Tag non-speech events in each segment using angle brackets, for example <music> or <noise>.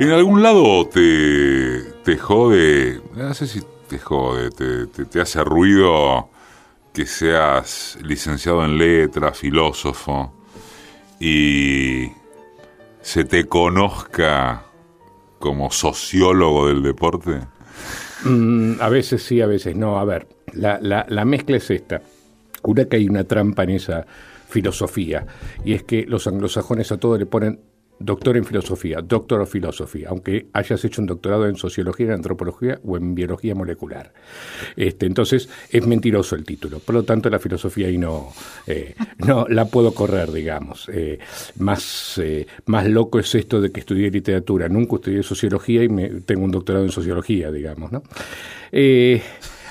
¿En algún lado te, te jode, no sé si te jode, te, hace ruido que seas licenciado en letras, filósofo, y se te conozca como sociólogo del deporte? Mm, a veces sí, a veces no. A ver, la, la, la mezcla es esta. Una que hay una trampa en esa filosofía, y es que los anglosajones a todo le ponen doctor en filosofía, doctor of filosofía, aunque hayas hecho un doctorado en sociología, en antropología o en biología molecular. Este, entonces es mentiroso el título, por lo tanto la filosofía ahí no, eh, no la puedo correr, digamos. Eh, más, eh, más loco es esto de que estudié literatura, nunca estudié sociología y me, tengo un doctorado en sociología, digamos, ¿no?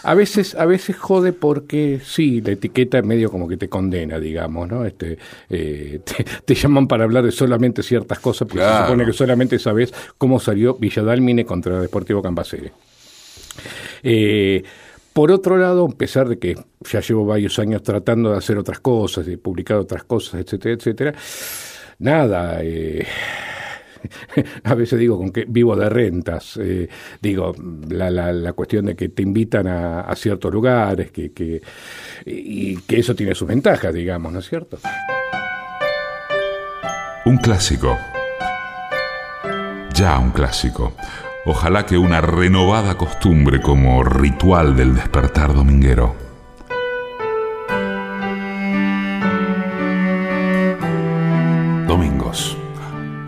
A veces, a veces jode porque sí, la etiqueta es medio como que te condena, digamos, ¿no? Este, eh, <laughs> te, llaman para hablar de solamente ciertas cosas, porque se supone que solamente sabes cómo salió Villadalmine contra Deportivo Campasere. Eh, por otro lado, a pesar de que ya llevo varios años tratando de hacer otras cosas, de publicar otras cosas, etcétera, etcétera, nada, eh, <laughs> a veces digo con que vivo de rentas, eh, digo, la, la, cuestión de que te invitan a, ciertos lugares, que, y que eso tiene sus ventajas, digamos, ¿no es cierto? Un clásico. Ya un clásico. Ojalá que una renovada costumbre como ritual del despertar dominguero.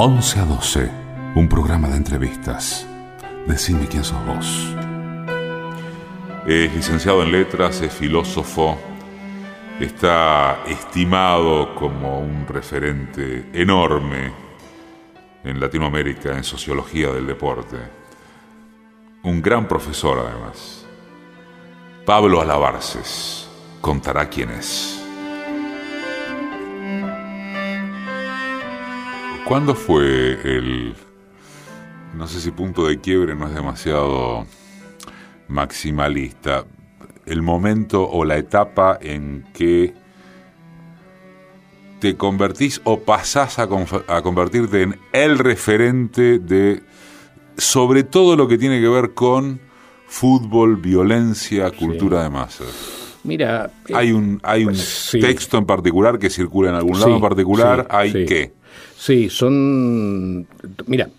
11 a 12, un programa de entrevistas. Decime quién sos vos. Es licenciado en letras, es filósofo, está estimado como un referente enorme en Latinoamérica en sociología del deporte. Un gran profesor además. Pablo Alabarces contará quién es. ¿Cuándo fue el, no sé si punto de quiebre no es demasiado maximalista, el momento o la etapa en que te convertís o pasás a, convertirte en el referente de sobre todo lo que tiene que ver con fútbol, violencia, cultura de masas? Mira, hay un hay un texto en particular que circula en algún lado en particular, hay qué Sí, son... Mira,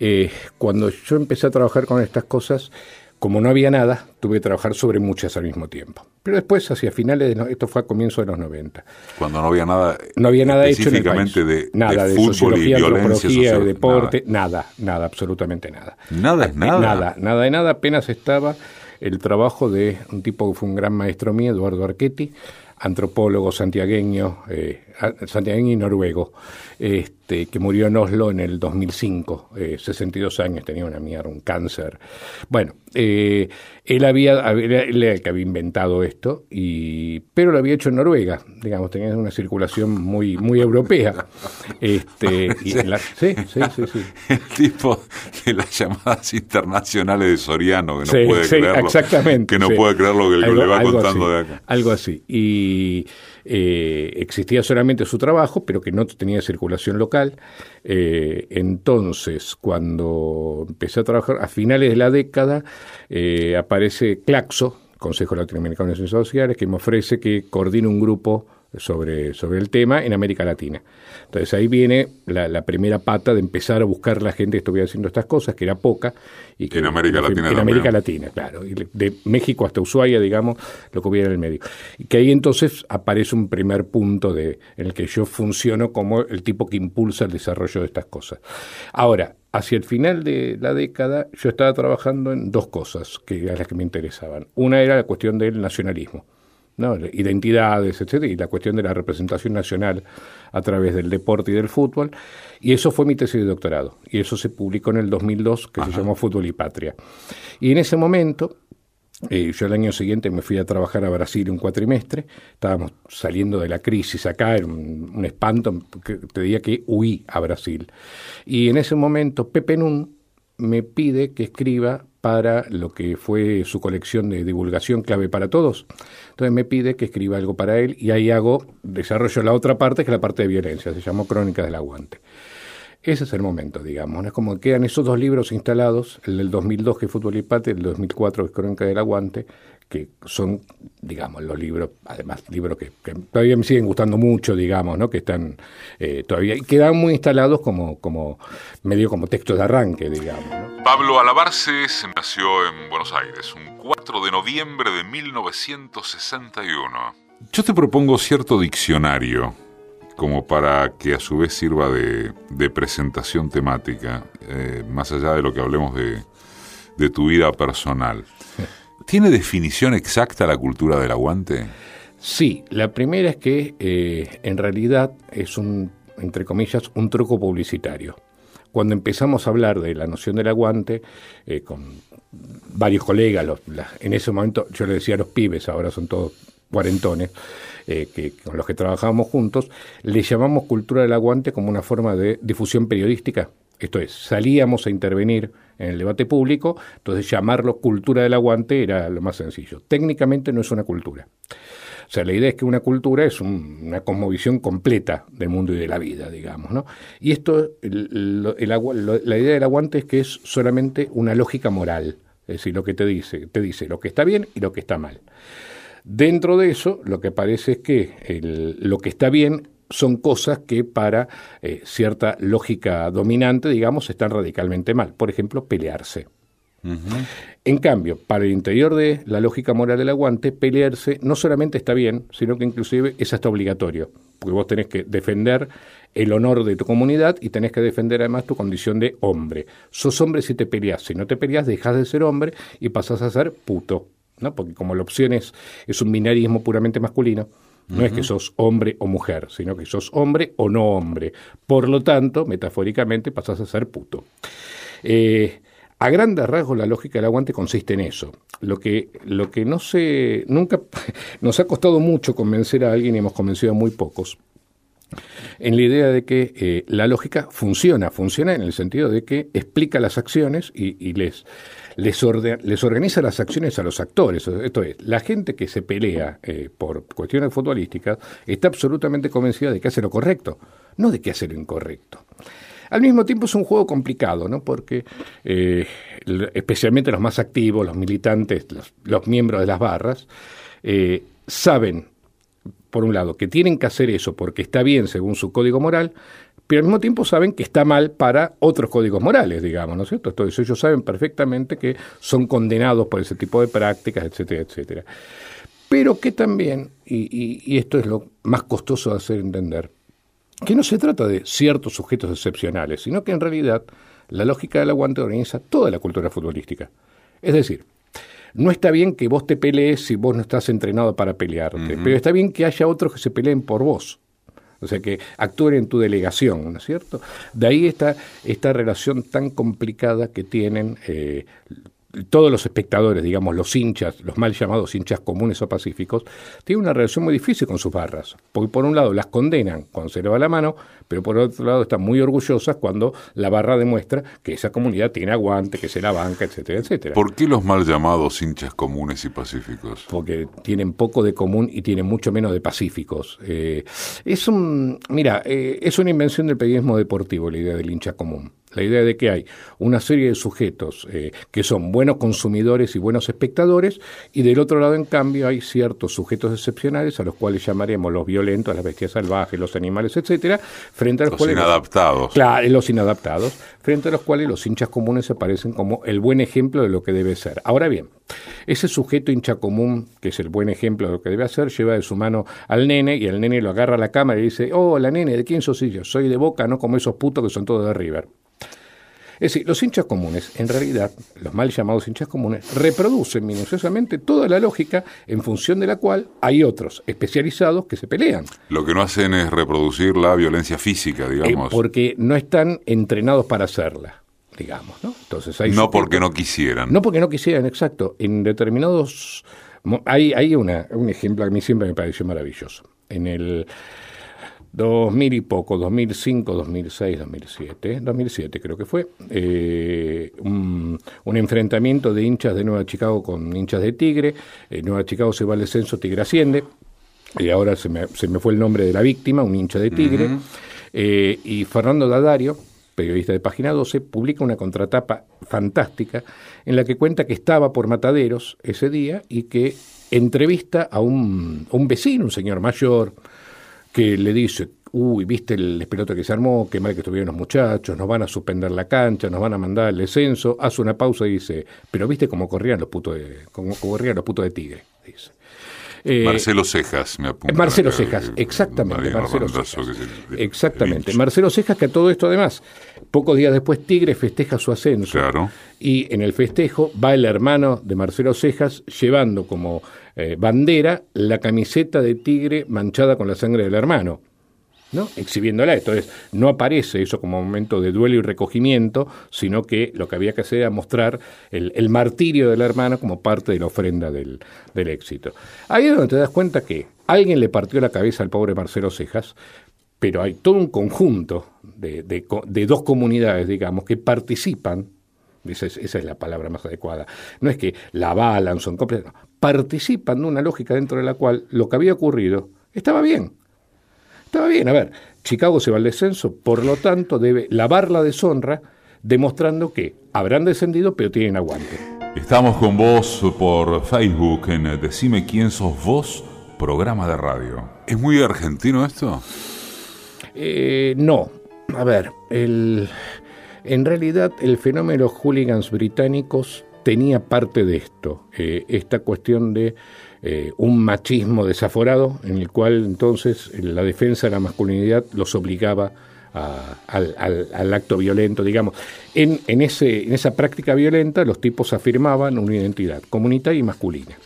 eh, cuando yo empecé a trabajar con estas cosas, como no había nada, tuve que trabajar sobre muchas al mismo tiempo. Pero después, hacia finales de... esto fue a comienzos de los 90. Cuando no había nada... No había nada hecho en el De, nada, de, fútbol sociología, y violencia, de deporte, nada. nada, absolutamente nada. Nada es nada. Nada, nada de nada. Apenas estaba el trabajo de un tipo que fue un gran maestro mío, Eduardo Archetti, antropólogo santiagueño, eh, santiagueño y noruego, este, que murió en Oslo en el 2005, 62 eh, años, tenía una mierda, un cáncer. Bueno, eh, él había, él era el que había inventado esto, y, pero lo había hecho en Noruega, digamos, tenía una circulación muy, muy europea. Este, sí, sí, sí, sí, El tipo de las llamadas internacionales de Soriano, que no puede creerlo. Exactamente. Que no puede creer lo que le va contando de acá. Algo así. Y eh, existía solamente su trabajo, pero que no tenía circulación local. Eh, entonces, cuando empecé a trabajar, a finales de la década, eh, aparece Claxo, Consejo Latinoamericano de Ciencias Sociales, que me ofrece que coordine un grupo sobre, sobre el tema en América Latina. Entonces ahí viene la, primera pata de empezar a buscar la gente que estuviera haciendo estas cosas, que era poca. Y que, en América Latina. En América Latina, claro. Y de México hasta Ushuaia, digamos, lo que hubiera en el medio. Y que ahí entonces aparece un primer punto de, en el que yo funciono como el tipo que impulsa el desarrollo de estas cosas. Ahora, hacia el final de la década, yo estaba trabajando en dos cosas que eran las que me interesaban. Una era la cuestión del nacionalismo ¿no? identidades, etcétera, y la cuestión de la representación nacional a través del deporte y del fútbol. Y eso fue mi tesis de doctorado. Y eso se publicó en el 2002, que se llamó Fútbol y Patria. Y en ese momento, eh, yo el año siguiente me fui a trabajar a Brasil un cuatrimestre, estábamos saliendo de la crisis acá, era un, espanto, te diría que huí a Brasil. Y en ese momento Pepe Nun me pide que escriba para lo que fue su colección de divulgación clave para todos. Entonces me pide que escriba algo para él y ahí hago, desarrollo la otra parte, que es la parte de violencia, se llamó Crónicas del Aguante. Ese es el momento, digamos. Es como que quedan esos dos libros instalados, el del 2002 que es Fútbol y Pate, el del 2004 que es Crónica del Aguante, que son, digamos, los libros, además, libros que, todavía me siguen gustando mucho, digamos, ¿no? que están eh, todavía, y quedan muy instalados como, como medio como texto de arranque, digamos. Pablo Alabarce se nació en Buenos Aires un 4 de noviembre de 1961. Yo te propongo cierto diccionario como para que a su vez sirva de, presentación temática, eh, más allá de lo que hablemos de, de tu vida personal. ¿Tiene definición exacta la cultura del aguante? Sí, la primera es que eh, en realidad es un, entre comillas, un truco publicitario. Cuando empezamos a hablar de la noción del aguante, eh, con varios colegas, en ese momento yo le decía a los pibes, ahora son todos cuarentones, eh, que, con los que trabajábamos juntos, le llamamos cultura del aguante como una forma de difusión periodística. Esto es, salíamos a intervenir en el debate público, entonces llamarlo cultura del aguante era lo más sencillo. Técnicamente no es una cultura. O sea, la idea es que una cultura es una cosmovisión completa del mundo y de la vida, digamos, ¿no? Y esto, la idea del aguante es que es solamente una lógica moral, es decir, lo que te dice, te dice lo que está bien y lo que está mal. Dentro de eso, lo que parece es que lo que está bien son cosas que para eh, cierta lógica dominante, digamos, están radicalmente mal. Por ejemplo, pelearse. En cambio, para el interior de la lógica moral del aguante, pelearse no solamente está bien, sino que inclusive es hasta obligatorio, porque vos tenés que defender el honor de tu comunidad y tenés que defender además tu condición de hombre. Sos hombre si te peleas, si no te peleas dejas de ser hombre y pasás a ser puto, ¿no? porque como la opción es, es un binarismo puramente masculino, no es que sos hombre o mujer, sino que sos hombre o no hombre. Por lo tanto, metafóricamente, pasás a ser puto. Eh, a grandes rasgos, la lógica del aguante consiste en eso. Lo que, lo que no se. Nunca. <laughs> Nos ha costado mucho convencer a alguien y hemos convencido a muy pocos. En la idea de que eh, la lógica funciona, funciona en el sentido de que explica las acciones y les, les, les organiza las acciones a los actores. Esto es, la gente que se pelea eh, por cuestiones futbolísticas está absolutamente convencida de que hace lo correcto, no de que hace lo incorrecto. Al mismo tiempo es un juego complicado, ¿no? Porque eh, especialmente los más activos, los militantes, los, miembros de las barras, eh, saben, por un lado, que tienen que hacer eso porque está bien según su código moral, pero al mismo tiempo saben que está mal para otros códigos morales, digamos, ¿no es cierto? Entonces ellos saben perfectamente que son condenados por ese tipo de prácticas, etcétera, etcétera. Pero que también, y, y esto es lo más costoso de hacer entender, que no se trata de ciertos sujetos excepcionales, sino que en realidad la lógica del aguante organiza toda la cultura futbolística. Es decir, no está bien que vos te pelees si vos no estás entrenado para pelearte, pero está bien que haya otros que se peleen por vos. O sea, que actúen en tu delegación, ¿no es cierto? De ahí está esta relación tan complicada que tienen eh, todos los espectadores, digamos, los hinchas, los mal llamados hinchas comunes o pacíficos, tienen una relación muy difícil con sus barras. Porque por un lado las condenan cuando se le va la mano, pero por otro lado están muy orgullosas cuando la barra demuestra que esa comunidad tiene aguante, que se la banca, etcétera, etcétera. ¿Por qué los mal llamados hinchas comunes y pacíficos? Porque tienen poco de común y tienen mucho menos de pacíficos. Eh, es un, mira, eh, es una invención del periodismo deportivo la idea del hincha común. La idea de que hay una serie de sujetos eh, que son buenos consumidores y buenos espectadores, y del otro lado, en cambio, hay ciertos sujetos excepcionales a los cuales llamaremos los violentos, las bestias salvajes, los animales, etcétera, frente a los, los inadaptados. Claro, los inadaptados, frente a los cuales los hinchas comunes aparecen como el buen ejemplo de lo que debe ser. Ahora bien, ese sujeto hincha común, que es el buen ejemplo de lo que debe hacer, lleva de su mano al nene y el nene lo agarra a la cámara y dice, oh, la nene, ¿de quién sos yo? Soy de Boca, no como esos putos que son todos de River. Es decir, los hinchas comunes, en realidad, los mal llamados hinchas comunes, reproducen minuciosamente toda la lógica en función de la cual hay otros especializados que se pelean. Lo que no hacen es reproducir la violencia física, digamos. Eh, porque no están entrenados para hacerla digamos, ¿no? Entonces hay no porque no quisieran. No porque no quisieran, exacto. En determinados hay, hay una, un ejemplo que a mí siempre me pareció maravilloso. En el 2000 y poco, 2005, 2006, 2007, 2007 creo que fue, eh, un, enfrentamiento de hinchas de Nueva Chicago con hinchas de Tigre, eh, Nueva Chicago se va al descenso, Tigre asciende, y ahora se me, se me fue el nombre de la víctima, un hincha de Tigre, eh, y Fernando Dadario, periodista de Página 12, publica una contratapa fantástica en la que cuenta que estaba por Mataderos ese día y que entrevista a un, un vecino, un señor mayor, que le dice, uy, viste el espelote que se armó, qué mal que estuvieron los muchachos, nos van a suspender la cancha, nos van a mandar el descenso, hace una pausa y dice, pero viste cómo corrían los putos de, cómo corrían los putos de tigre, dice. Eh, Marcelo Cejas, me apunta. Marcelo Cejas, exactamente. Marcelo Cejas. Exactamente. Marcelo Cejas, que a todo esto además, pocos días después Tigre festeja su ascenso. Claro. Y en el festejo va el hermano de Marcelo Cejas llevando como eh, bandera la camiseta de Tigre manchada con la sangre del hermano. ¿No? exhibiéndola. Entonces, no aparece eso como momento de duelo y recogimiento, sino que lo que había que hacer era mostrar el, martirio del hermano como parte de la ofrenda del, éxito. Ahí es donde te das cuenta que alguien le partió la cabeza al pobre Marcelo Cejas, pero hay todo un conjunto de, de, dos comunidades, digamos, que participan esa es, esa es, la palabra más adecuada. No es que la avalan, son completos, participan de una lógica dentro de la cual lo que había ocurrido estaba bien. Estaba bien, a ver, Chicago se va al descenso, por lo tanto debe lavar la deshonra demostrando que habrán descendido pero tienen aguante. Estamos con vos por Facebook en Decime quién sos vos, programa de radio. ¿Es muy argentino esto? Eh, no, a ver, el, en realidad el fenómeno de los hooligans británicos tenía parte de esto, eh, esta cuestión de eh, un machismo desaforado en el cual entonces la defensa de la masculinidad los obligaba al, acto violento, digamos. En, en, ese, en esa práctica violenta los tipos afirmaban una identidad comunitaria y masculina.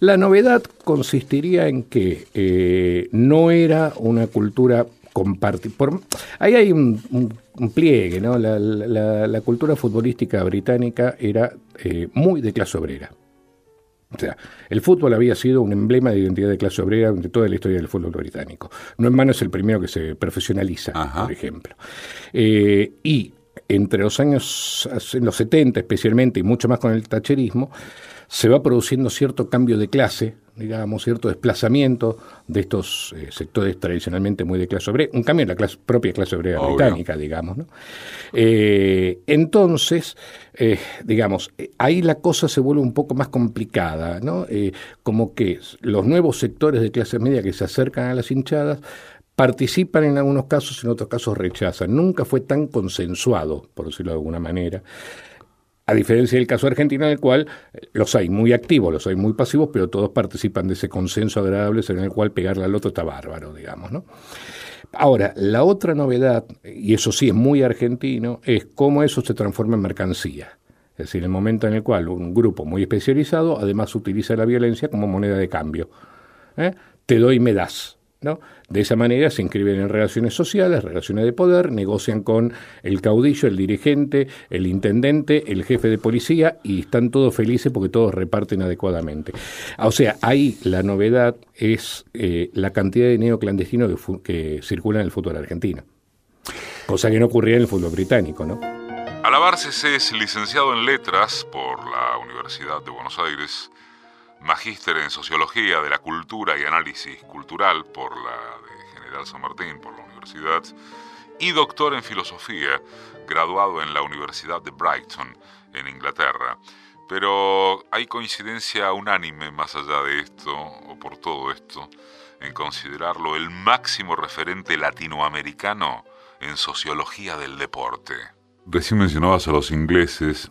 La novedad consistiría en que eh, no era una cultura compartida. Ahí hay un, pliegue, ¿no? La, cultura futbolística británica era eh, muy de clase obrera. O sea, el fútbol había sido un emblema de identidad de clase obrera durante toda la historia del fútbol británico. No en mano es el primero que se profesionaliza, por ejemplo. Eh, y entre los años, en los 70 especialmente, y mucho más con el tacherismo, se va produciendo cierto cambio de clase, digamos, cierto desplazamiento de estos eh, sectores tradicionalmente muy de clase obrera, un cambio en la clase, propia clase obrera británica, digamos. ¿no? Eh, entonces, eh, digamos, ahí la cosa se vuelve un poco más complicada, ¿no? como que los nuevos sectores de clase media que se acercan a las hinchadas participan en algunos casos, en otros casos rechazan. Nunca fue tan consensuado, por decirlo de alguna manera. A diferencia del caso argentino, en el cual los hay muy activos, los hay muy pasivos, pero todos participan de ese consenso agradable en el cual pegarle al otro está bárbaro, digamos, ¿no? Ahora, la otra novedad, y eso sí es muy argentino, es cómo eso se transforma en mercancía. Es decir, el momento en el cual un grupo muy especializado además utiliza la violencia como moneda de cambio. ¿eh? Te doy, me das. De esa manera se inscriben en relaciones sociales, relaciones de poder, negocian con el caudillo, el dirigente, el intendente, el jefe de policía y están todos felices porque todos reparten adecuadamente. O sea, ahí la novedad es eh, la cantidad de dinero clandestino que, circula en el fútbol argentino, cosa que no ocurría en el fútbol británico, ¿no? Es licenciado en letras por la Universidad de Buenos Aires magíster en Sociología de la Cultura y Análisis Cultural por la de General San Martín, por la universidad, y doctor en Filosofía, graduado en la Universidad de Brighton, en Inglaterra. Pero hay coincidencia unánime más allá de esto, o por todo esto, en considerarlo el máximo referente latinoamericano en sociología del deporte. Recién mencionabas a los ingleses.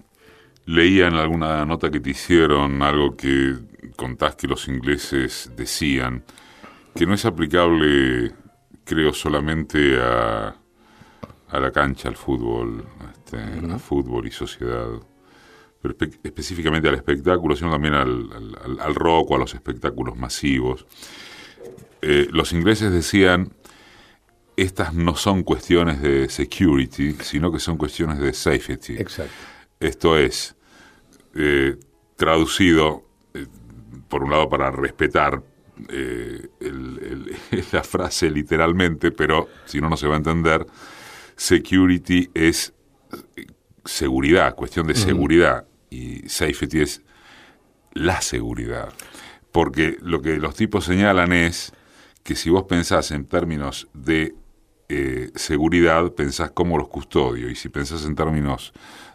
Leía en alguna nota que te hicieron algo que contás que los ingleses decían, que no es aplicable, creo, solamente a, a la cancha, al fútbol, este, fútbol y sociedad, pero específicamente al espectáculo, sino también al, al, rock o a los espectáculos masivos. Eh, los ingleses decían, estas no son cuestiones de security, sino que son cuestiones de safety. Exacto. Esto es, eh, traducido, por un lado para respetar eh, <laughs> la frase literalmente, pero si no, no se va a entender, security es eh, seguridad, cuestión de seguridad, y safety es la seguridad. Porque lo que los tipos señalan es que si vos pensás en términos de eh, seguridad pensás como los custodio y si pensás en términos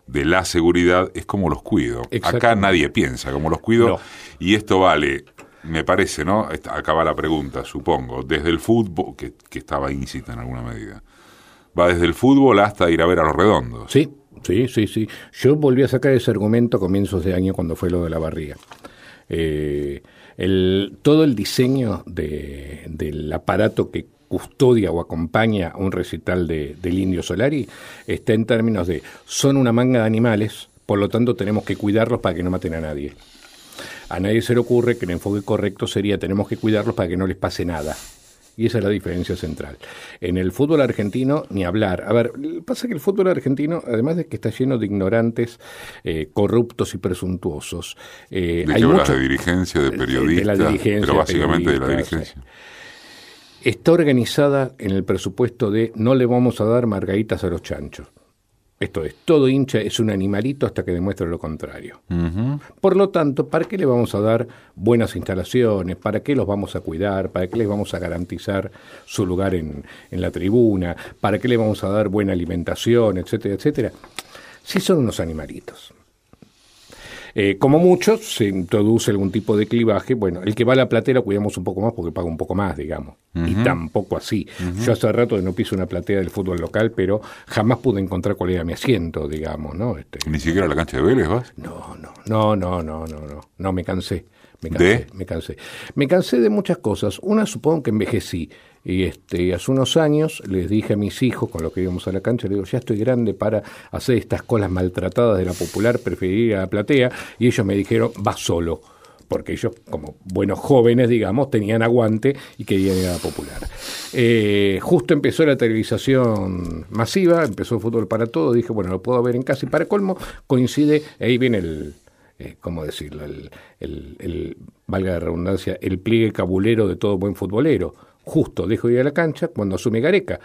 de la seguridad es como los cuido. Acá nadie piensa como los cuido y esto vale, me parece, ¿no? Acá va la pregunta, supongo, desde el fútbol, que, que estaba íncita en alguna medida, va desde el fútbol hasta ir a ver a los redondos. Sí, sí, sí, sí. Yo volví a sacar ese argumento a comienzos de año cuando fue lo de la barriga. Eh, el, todo el diseño de, del aparato que custodia o acompaña un recital de, del Indio Solari está en términos de son una manga de animales, por lo tanto tenemos que cuidarlos para que no maten a nadie. A nadie se le ocurre que el enfoque correcto sería tenemos que cuidarlos para que no les pase nada. Y esa es la diferencia central. En el fútbol argentino, ni hablar. A ver, pasa que el fútbol argentino, además de que está lleno de ignorantes, eh, corruptos y presuntuosos. Eh, ¿De hay mucho, de dirigencia, de periodistas? pero básicamente de la dirigencia. Está organizada en el presupuesto de no le vamos a dar margaritas a los chanchos. Esto es, todo hincha es un animalito hasta que demuestre lo contrario. Por lo tanto, ¿para qué le vamos a dar buenas instalaciones? ¿Para qué los vamos a cuidar? ¿Para qué les vamos a garantizar su lugar en, en la tribuna? ¿Para qué le vamos a dar buena alimentación, etcétera, etcétera? Si son unos animalitos. Eh, como mucho, se introduce algún tipo de clivaje. Bueno, el que va a la platea cuidamos un poco más porque paga un poco más, digamos. Y tampoco así. Yo hace rato que no piso una platea del fútbol local, pero jamás pude encontrar cuál era mi asiento, digamos, ¿no? Este, ¿Ni siquiera la cancha de Vélez vas? No, no, no, no, no, no, no. No, me cansé. Me cansé, me cansé. Me cansé de muchas cosas. Una, supongo que envejecí. Y este, hace unos años les dije a mis hijos, con los que íbamos a la cancha, les digo, ya estoy grande para hacer estas colas maltratadas de la popular, preferir a la platea. Y ellos me dijeron, va solo. Porque ellos, como buenos jóvenes, digamos, tenían aguante y querían ir a la popular. Eh, justo empezó la televisación masiva, empezó el fútbol para todo. Dije, bueno, lo puedo ver en casa. Y para colmo, coincide, ahí viene el, eh, ¿cómo decirlo? El, el, valga la redundancia, el pliegue cabulero de todo buen futbolero justo dejo de ir a la cancha cuando asume Gareca.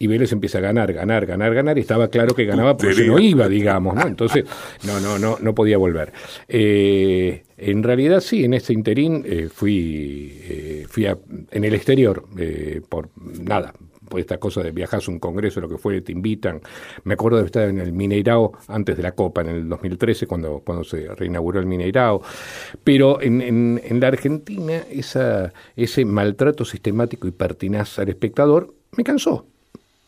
Y Vélez empieza a ganar, ganar, ganar, ganar, y estaba claro que ganaba porque no iba, digamos, ¿no? Entonces, no, no, no, no podía volver. Eh, en realidad sí, en este interín eh, fui, eh, fui en el exterior, por nada, por esta cosa de viajar a un congreso, lo que fue, te invitan. Me acuerdo de estar en el Mineirao antes de la Copa, en el 2013, cuando, cuando se reinauguró el Mineirao. Pero en, en, la Argentina, esa, ese maltrato sistemático y pertinaz al espectador me cansó.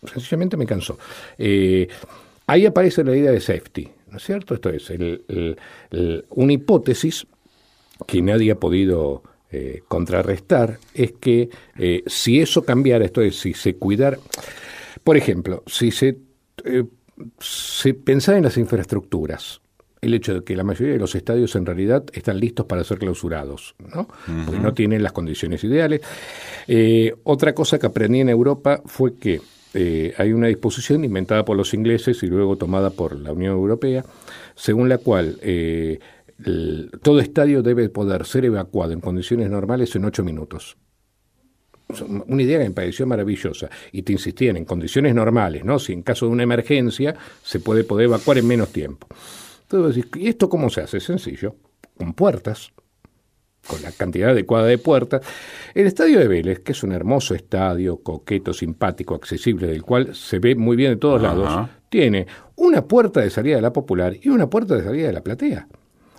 Sencillamente me cansó. Eh, ahí aparece la idea de safety, ¿no es cierto? Esto es una hipótesis que nadie ha podido eh, contrarrestar es que eh, si eso cambiara, esto es, si se cuidara, por ejemplo, si se, eh, se pensara en las infraestructuras, el hecho de que la mayoría de los estadios en realidad están listos para ser clausurados, ¿no? Porque no tienen las condiciones ideales. otra cosa que aprendí en Europa fue que hay una disposición inventada por los ingleses y luego tomada por la Unión Europea, según la cual todo estadio debe poder ser evacuado en condiciones normales en ocho minutos. Una idea que me pareció maravillosa. Y te insistían en condiciones normales, ¿no? Si en caso de una emergencia se puede poder evacuar en menos tiempo. Entonces, ¿y esto cómo se hace? Sencillo. Con puertas, con la cantidad adecuada de puertas. El estadio de Vélez, que es un hermoso estadio, coqueto, simpático, accesible, del cual se ve muy bien de todos lados, tiene una puerta de salida de la popular y una puerta de salida de la platea.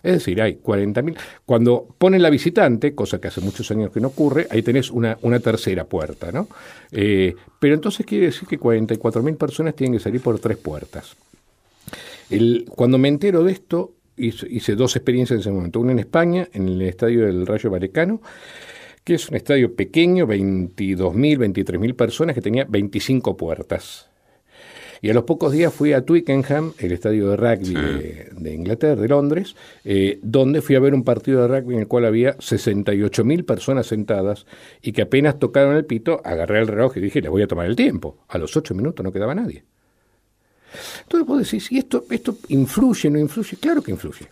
Es decir, hay 40.000. Cuando ponen la visitante, cosa que hace muchos años que no ocurre, ahí tenés una, una tercera puerta, ¿no? Eh, pero entonces quiere decir que 44.000 personas tienen que salir por tres puertas. Cuando me entero de esto, hice, dos experiencias en ese momento. Una en España, en el estadio del Rayo Valecano, que es un estadio pequeño, 22.000, 23.000 personas, que tenía 25 puertas. Y a los pocos días fui a Twickenham, el estadio de rugby de, Inglaterra, de Londres, eh, donde fui a ver un partido de rugby en el cual había 68 mil personas sentadas y que apenas tocaron el pito, agarré el reloj y dije, les voy a tomar el tiempo. A los ocho minutos no quedaba nadie. Entonces vos decís, ¿y esto, esto influye, no influye? Claro que influye.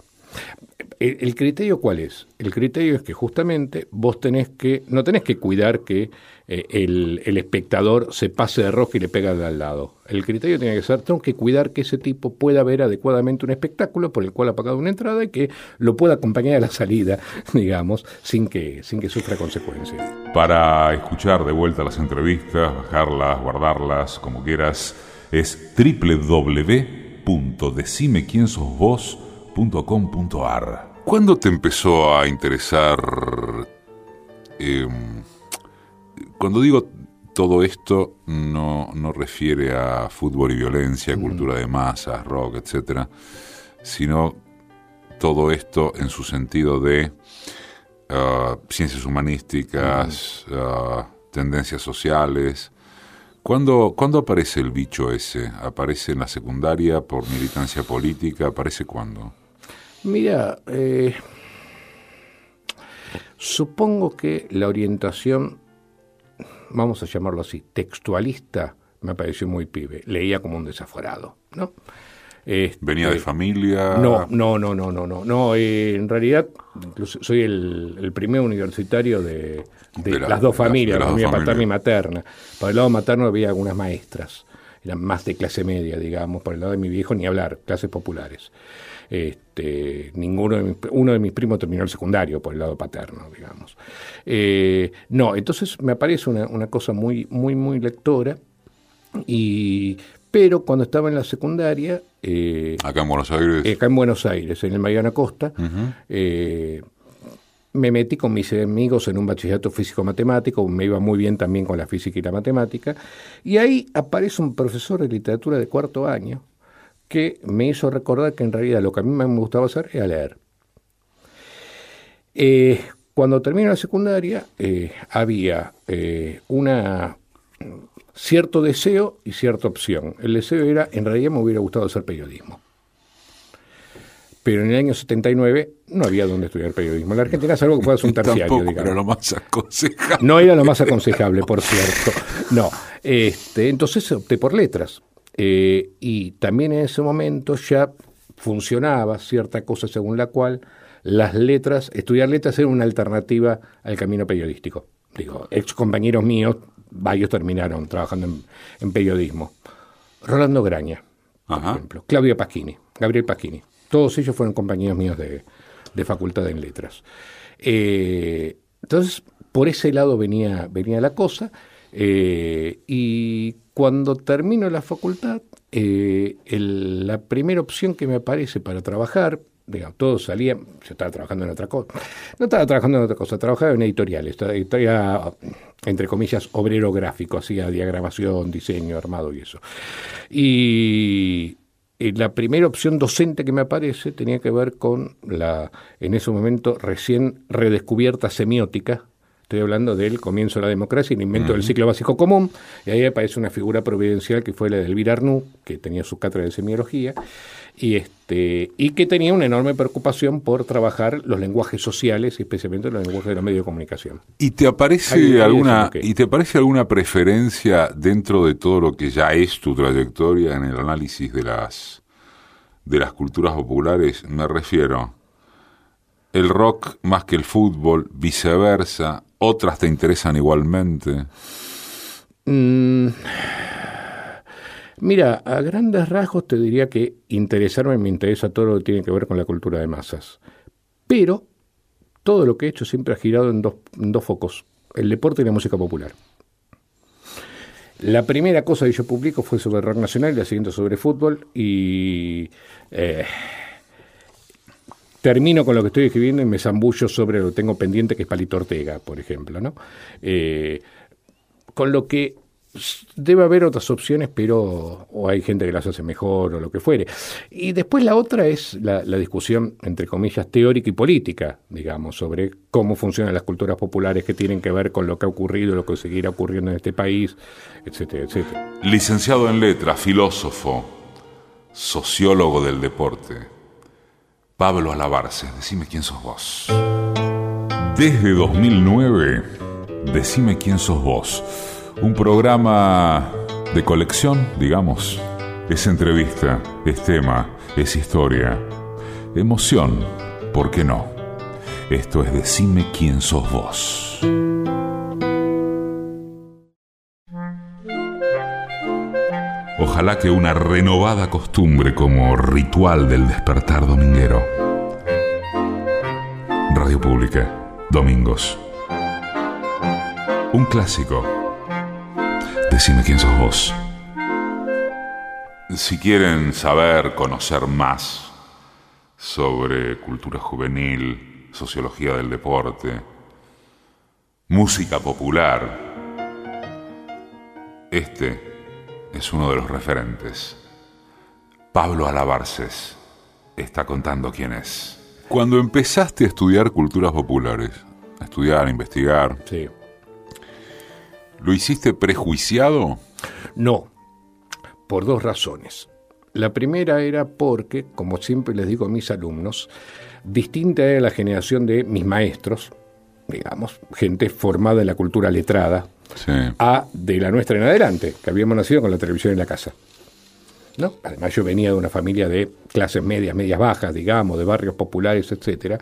El, criterio cuál es? El criterio es que justamente vos tenés que, no tenés que cuidar que eh, el, espectador se pase de rojo y le pega al lado. El criterio tiene que ser, tengo que cuidar que ese tipo pueda ver adecuadamente un espectáculo por el cual ha pagado una entrada y que lo pueda acompañar a la salida, <laughs> digamos, sin que, sin que sufra consecuencias. Para escuchar de vuelta las entrevistas, bajarlas, guardarlas, como quieras, es ¿Cuándo te empezó a interesar? Em, cuando digo todo esto, no, no, refiere a fútbol y violencia, cultura de masas, rock, etcétera, sino todo esto en su sentido de ah, ciencias humanísticas, ah, tendencias sociales. ¿Cuándo, ¿Cuándo aparece el bicho ese? ¿Aparece en la secundaria por militancia política? ¿Aparece cuándo? Mira, eh, supongo que la orientación, vamos a llamarlo así, textualista, me pareció muy pibe. Leía como un desaforado, ¿no? Este, ¿Venía de familia? No, no, no, no, no, no. no eh, en realidad, soy el, primer universitario de, las dos familias, la familia paterna y materna. Por el lado materno había algunas maestras, eran más de clase media, digamos. Por el lado de mi viejo, ni hablar, clases populares. Este, ninguno de uno de mis primos terminó el secundario por el lado paterno, digamos. Eh, no, entonces me aparece una, una, cosa muy, muy, muy lectora. Y, pero cuando estaba en la secundaria. Eh, acá en Buenos Aires. acá en Buenos Aires, en el Mariana Costa. Eh, me metí con mis amigos en un bachillerato físico-matemático, me iba muy bien también con la física y la matemática, y ahí aparece un profesor de literatura de cuarto año, que me hizo recordar que en realidad lo que a mí me gustaba hacer era leer. Eh, cuando terminé la secundaria eh, había eh, una cierto deseo y cierta opción. El deseo era, en realidad me hubiera gustado hacer periodismo. Pero en el año 79 no había donde estudiar periodismo. En la Argentina es algo que puede ser un <laughs> terciario, digamos. Era lo más aconsejable. No era lo más aconsejable, por cierto. No. Este, entonces opté por letras. Eh, y también en ese momento ya funcionaba cierta cosa según la cual las letras, estudiar letras era una alternativa al camino periodístico. Digo, ex compañeros míos, varios terminaron trabajando en, periodismo. Rolando Graña, por ejemplo, Claudio Pasquini, Gabriel Pasquini. Todos ellos fueron compañeros míos de, facultad en letras. Eh, entonces, por ese lado venía, venía la cosa. Eh, y cuando termino la facultad, eh, la primera opción que me aparece para trabajar, digamos, todo salía, yo estaba trabajando en otra cosa, no estaba trabajando en otra cosa, trabajaba en editoriales, editorial, entre comillas, obrero gráfico, hacía diagramación, diseño, armado y eso. Y la primera opción docente que me aparece tenía que ver con la, en ese momento, recién redescubierta semiótica Estoy hablando del comienzo de la democracia y el invento del ciclo básico común. Y ahí aparece una figura providencial que fue la de Elvira Arnú, que tenía su cátedra de semiología, y, este, y que tenía una enorme preocupación por trabajar los lenguajes sociales y especialmente los lenguajes de los medios de comunicación. ¿Y te aparece, alguna, ¿y te aparece alguna preferencia dentro de todo lo que ya es tu trayectoria en el análisis de las, de las culturas populares? Me refiero el rock más que el fútbol, viceversa, otras te interesan igualmente. Mm, mira, a grandes rasgos te diría que interesarme me interesa todo lo que tiene que ver con la cultura de masas. Pero todo lo que he hecho siempre ha girado en dos, focos, el deporte y la música popular. La primera cosa que yo publico fue sobre rock nacional la siguiente sobre fútbol y eh, termino con lo que estoy escribiendo y me zambullo sobre lo que tengo pendiente, que es Palito Ortega, por ejemplo. ¿no? Eh, con lo que debe haber otras opciones, pero o hay gente que las hace mejor o lo que fuere. Y después la otra es la, discusión, entre comillas, teórica y política, digamos, sobre cómo funcionan las culturas populares que tienen que ver con lo que ha ocurrido, lo que seguirá ocurriendo en este país, etcétera, etcétera. Licenciado en letras, filósofo, sociólogo del deporte. Pablo Alabarce, decime quién sos vos. Desde 2009, decime quién sos vos. Un programa de colección, digamos. Es entrevista, es tema, es historia, emoción, ¿por qué no? Esto es Decime quién sos vos. Ojalá que una renovada costumbre como ritual del despertar dominguero. Radio Pública, domingos. Un clásico. Decime quién sos vos. Si quieren saber, conocer más sobre cultura juvenil, sociología del deporte, música popular, este es uno de los referentes. Pablo Alabarces está contando quién es. Cuando empezaste a estudiar culturas populares, a estudiar, a investigar, Sí. ¿lo hiciste prejuiciado? No, por dos razones. La primera era porque, como siempre les digo a mis alumnos, distinta era la generación de mis maestros, digamos, gente formada en la cultura letrada, A de la nuestra en adelante, que habíamos nacido con la televisión en la casa. ¿No? Además yo venía de una familia de clases medias, medias bajas, digamos, de barrios populares, etcétera,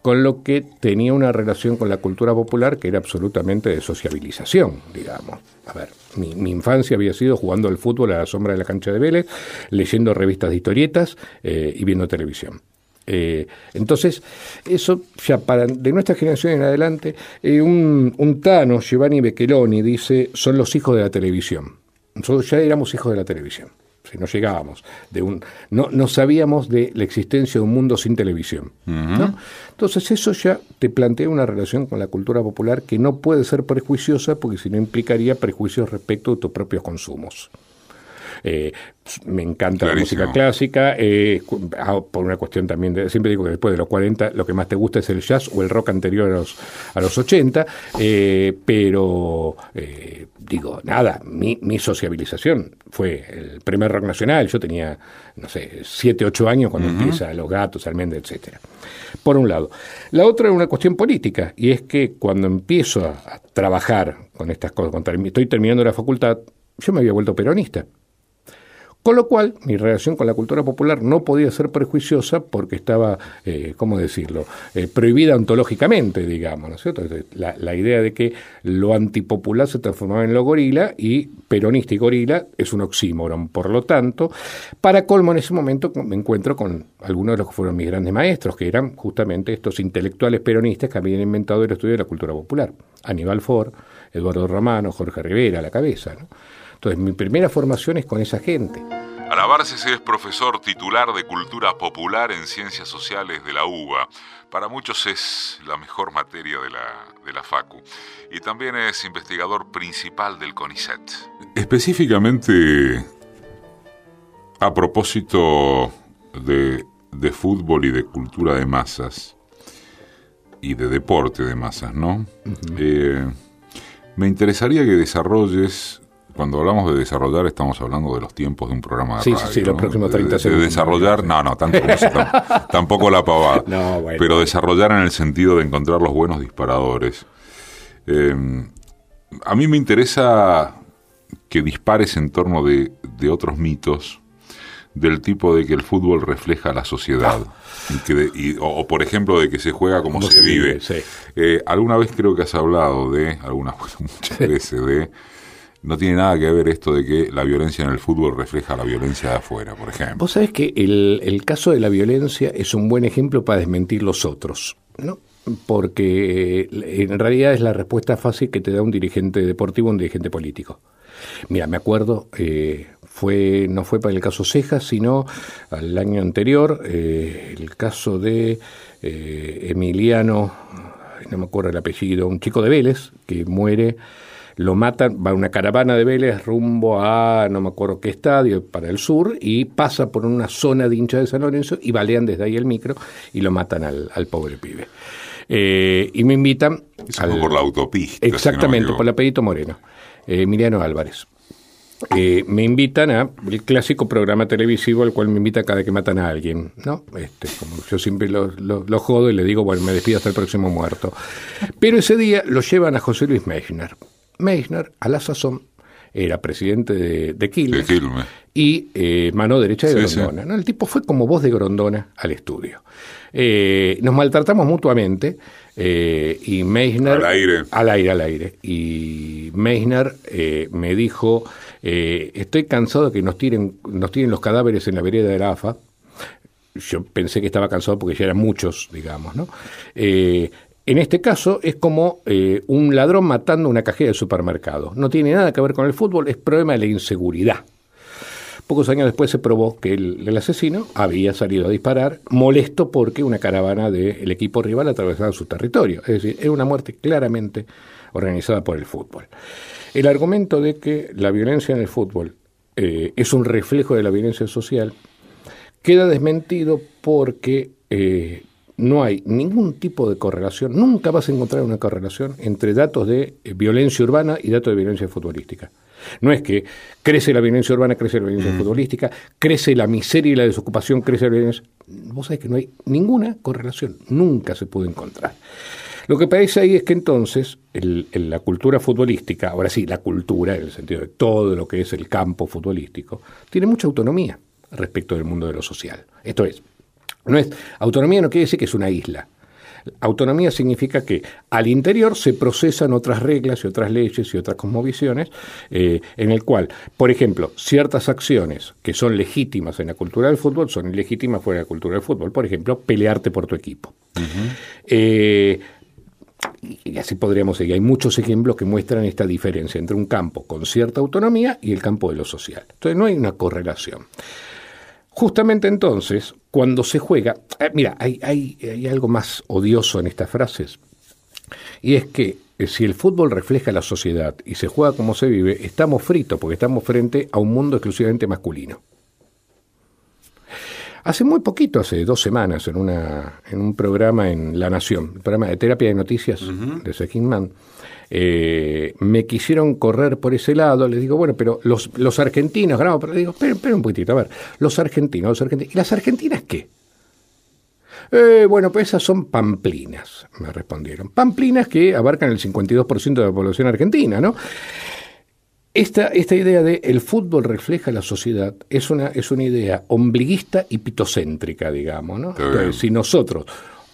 con lo que tenía una relación con la cultura popular que era absolutamente de sociabilización, digamos. A ver, mi, mi infancia había sido jugando al fútbol a la sombra de la cancha de Vélez, leyendo revistas de historietas eh, y viendo televisión. Eh, entonces, eso ya para de nuestra generación en adelante, eh, un, un Tano, Giovanni Beccheroni, dice, son los hijos de la televisión. Nosotros ya éramos hijos de la televisión. Si no llegábamos de un no, no sabíamos de la existencia de un mundo sin televisión ¿no? entonces eso ya te plantea una relación con la cultura popular que no puede ser prejuiciosa porque si no implicaría prejuicios respecto de tus propios consumos eh, me encanta la música clásica, eh, ah, por una cuestión también de, siempre digo que después de los 40 lo que más te gusta es el jazz o el rock anterior a los, a los 80, eh, pero eh, digo, nada, mi, mi sociabilización fue el primer rock nacional, yo tenía, no sé, 7, 8 años cuando empieza Los Gatos, Almendra, etcétera. Por un lado. La otra es una cuestión política, y es que cuando empiezo a, a trabajar con estas cosas, cuando estoy terminando la facultad, yo me había vuelto peronista. Con lo cual, mi relación con la cultura popular no podía ser prejuiciosa porque estaba, eh, ¿cómo decirlo?, eh, prohibida ontológicamente, digamos, ¿no es cierto? La, idea de que lo antipopular se transformaba en lo gorila y peronista y gorila es un oxímoron. Por lo tanto, para colmo, en ese momento me encuentro con algunos de los que fueron mis grandes maestros, que eran justamente estos intelectuales peronistas que habían inventado el estudio de la cultura popular. Aníbal Ford, Eduardo Ramano, Jorge Rivera, a la cabeza, ¿no? Entonces, mi primera formación es con esa gente. Alabarces es profesor titular de Cultura Popular en Ciencias Sociales de la UBA. Para muchos es la mejor materia de la, de la FACU. Y también es investigador principal del CONICET. Específicamente, a propósito de, de fútbol y de cultura de masas, y de deporte de masas, ¿no? Eh, me interesaría que desarrolles, cuando hablamos de desarrollar, estamos hablando de los tiempos de un programa de Sí, sí, radio. sí, los ¿no? próximos De- 30 de, segundos. desarrollar, no, no, tanto como tam- <laughs> tampoco la pavada. No, bueno. Pero desarrollar en el sentido de encontrar los buenos disparadores. Eh, a mí me interesa que dispares en torno de, de otros mitos del tipo de que el fútbol refleja la sociedad. Y que de- y- o, o, por ejemplo, de que se juega como se, se vive. vive, sí. Eh, alguna vez creo que has hablado de, algunas <laughs> muchas veces, de. No tiene nada que ver esto de que la violencia en el fútbol refleja la violencia de afuera, por ejemplo. Vos sabés que el, el caso de la violencia es un buen ejemplo para desmentir los otros, ¿no? Porque eh, en realidad es la respuesta fácil que te da un dirigente deportivo, un dirigente político. Mira, me acuerdo, eh, fue no fue para el caso Cejas, sino al año anterior, eh, el caso de eh, Emiliano, no me acuerdo el apellido, un chico de Vélez que muere lo matan, va una caravana de Vélez rumbo a no me acuerdo qué estadio, para el sur, y pasa por una zona de hincha de San Lorenzo y balean desde ahí el micro y lo matan al, al pobre pibe. Eh, y me invitan... Fue por la autopista. si no me Exactamente, por el apellido Moreno, eh, Emiliano Álvarez. Eh, me invitan a el clásico programa televisivo al cual me invitan cada que matan a alguien, ¿no? Este, como yo siempre lo, lo- lo jodo y le digo, bueno, me despido hasta el próximo muerto. Pero ese día lo llevan a José Luis Meissner. Meissner, a la sazón, era presidente de, de Quilmes, y eh, mano derecha de Grondona. ¿no? El tipo fue como voz de Grondona al estudio. Eh, nos maltratamos mutuamente eh, y Meisner... Al aire. Al aire, al aire. Y Meisner me dijo, estoy cansado de que nos tiren, nos tiren los cadáveres en la vereda de la AFA. Yo pensé que estaba cansado porque ya eran muchos, digamos, ¿no? En este caso es como un ladrón matando una cajera de supermercado. No tiene nada que ver con el fútbol, es problema de la inseguridad. Pocos años después se probó que el, asesino había salido a disparar, molesto porque una caravana del equipo rival atravesaba su territorio. Es decir, era una muerte claramente organizada por el fútbol. El argumento de que la violencia en el fútbol eh, es un reflejo de la violencia social queda desmentido porque eh, no hay ningún tipo de correlación, nunca vas a encontrar una correlación entre datos de eh, violencia urbana y datos de violencia futbolística. No es que crece la violencia urbana, crece la violencia mm. futbolística, crece la miseria y la desocupación, crece la violencia. Vos sabés que no hay ninguna correlación, nunca se puede encontrar. Lo que parece ahí es que entonces la cultura futbolística, ahora sí, la cultura, en el sentido de todo lo que es el campo futbolístico, tiene mucha autonomía respecto del mundo de lo social. Esto es, no es autonomía no quiere decir que es una isla. Autonomía significa que al interior se procesan otras reglas y otras leyes y otras cosmovisiones, eh, en el cual, por ejemplo, ciertas acciones que son legítimas en la cultura del fútbol son ilegítimas fuera de la cultura del fútbol. Por ejemplo, pelearte por tu equipo. Eh, y así podríamos seguir. Hay muchos ejemplos que muestran esta diferencia entre un campo con cierta autonomía y el campo de lo social. Entonces no hay una correlación. Justamente entonces, cuando se juega, eh, mira, hay, hay, algo más odioso en estas frases, y es que eh, si el fútbol refleja la sociedad y se juega como se vive, estamos fritos porque estamos frente a un mundo exclusivamente masculino. Hace muy poquito, hace dos semanas, en, una, en un programa en La Nación, el programa de terapia de noticias de Sekin Man, eh, me quisieron correr por ese lado, les digo, bueno, pero los, los argentinos, pero les digo, esperen, un poquitito, a ver, los argentinos, los argentinos, ¿y las argentinas qué? Eh, bueno, pues esas son pamplinas, me respondieron. Pamplinas que abarcan el 52% de la población argentina, ¿no? Esta, esta idea de el fútbol refleja la sociedad es una, es una idea ombliguista y pitocéntrica, digamos, ¿no? Entonces, si nosotros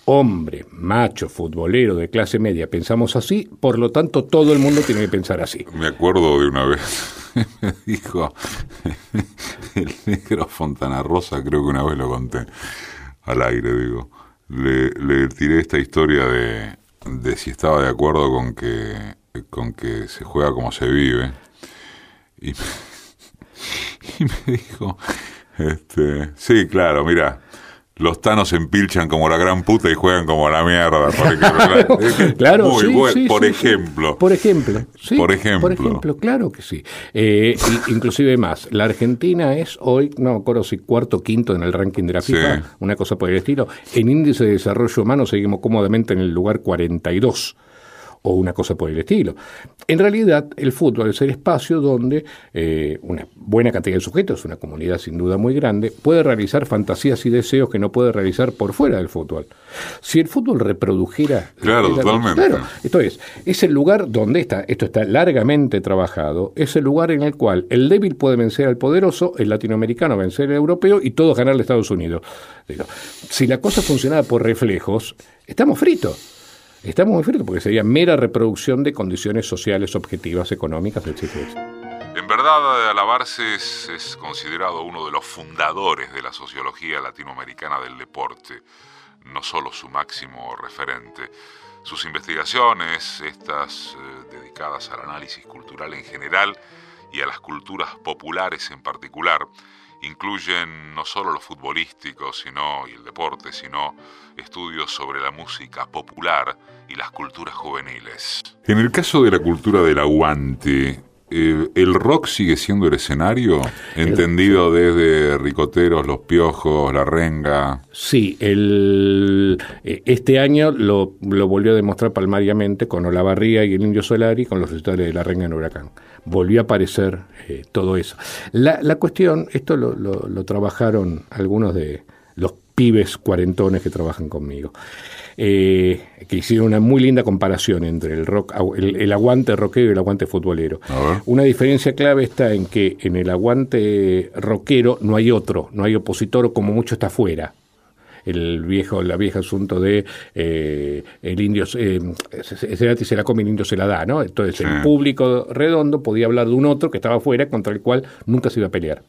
hombre, macho, futbolero de clase media, pensamos así, por lo tanto todo el mundo tiene que pensar así. Me acuerdo de una vez, <laughs> me dijo <laughs> el negro Fontana Rosa, creo que una vez lo conté al aire, digo, le, tiré esta historia de, de si estaba de acuerdo con que, con que se juega como se vive. Y, <laughs> y me dijo, este, sí, claro, mira, los tanos se empilchan como la gran puta y juegan como la mierda. Por <laughs> ejemplo, <laughs> claro, Muy sí, por ejemplo. Por ejemplo, sí. Por ejemplo. Por ejemplo, claro que sí. Eh, inclusive más. La Argentina es hoy, no me acuerdo si cuarto o quinto en el ranking de la FIFA, una cosa por el estilo. En índice de desarrollo humano seguimos cómodamente en el lugar 42 o una cosa por el estilo. En realidad, el fútbol es el espacio donde eh, una buena cantidad de sujetos, una comunidad sin duda muy grande, puede realizar fantasías y deseos que no puede realizar por fuera del fútbol. Si el fútbol reprodujera... Claro, totalmente. Claro, esto es, es el lugar donde está, esto está largamente trabajado, es el lugar en el cual el débil puede vencer al poderoso, el latinoamericano vencer al europeo y todos ganar a Estados Unidos. si la cosa funcionara por reflejos, estamos fritos. Estamos muy fritos porque sería mera reproducción de condiciones sociales objetivas, económicas, etc. En verdad, Alabarce es, es considerado uno de los fundadores de la sociología latinoamericana del deporte, no solo su máximo referente. Sus investigaciones, estas eh, dedicadas al análisis cultural en general y a las culturas populares en particular, incluyen no solo lo futbolístico sino, y el deporte, sino estudios sobre la música popular y las culturas juveniles. En el caso de la cultura del aguante, eh, ¿el rock sigue siendo el escenario? Entendido desde Ricoteros, Los Piojos, La Renga. Sí, el, eh, este año lo, lo, volvió a demostrar palmariamente con Olavarría y el Indio Solari con los recitales de La Renga en Huracán. Volvió a aparecer eh, todo eso. La, la cuestión, esto lo, lo, lo trabajaron algunos de los pibes cuarentones que trabajan conmigo. Eh, que hicieron una muy linda comparación entre el rock, el, aguante rockero y el aguante futbolero. Una diferencia clave está en que en el aguante rockero no hay otro, no hay opositor o como mucho está afuera el viejo, la vieja asunto de eh, el indio, eh, se, se la come, el indio se la da, ¿no? Entonces el público redondo podía hablar de un otro que estaba afuera contra el cual nunca se iba a pelear.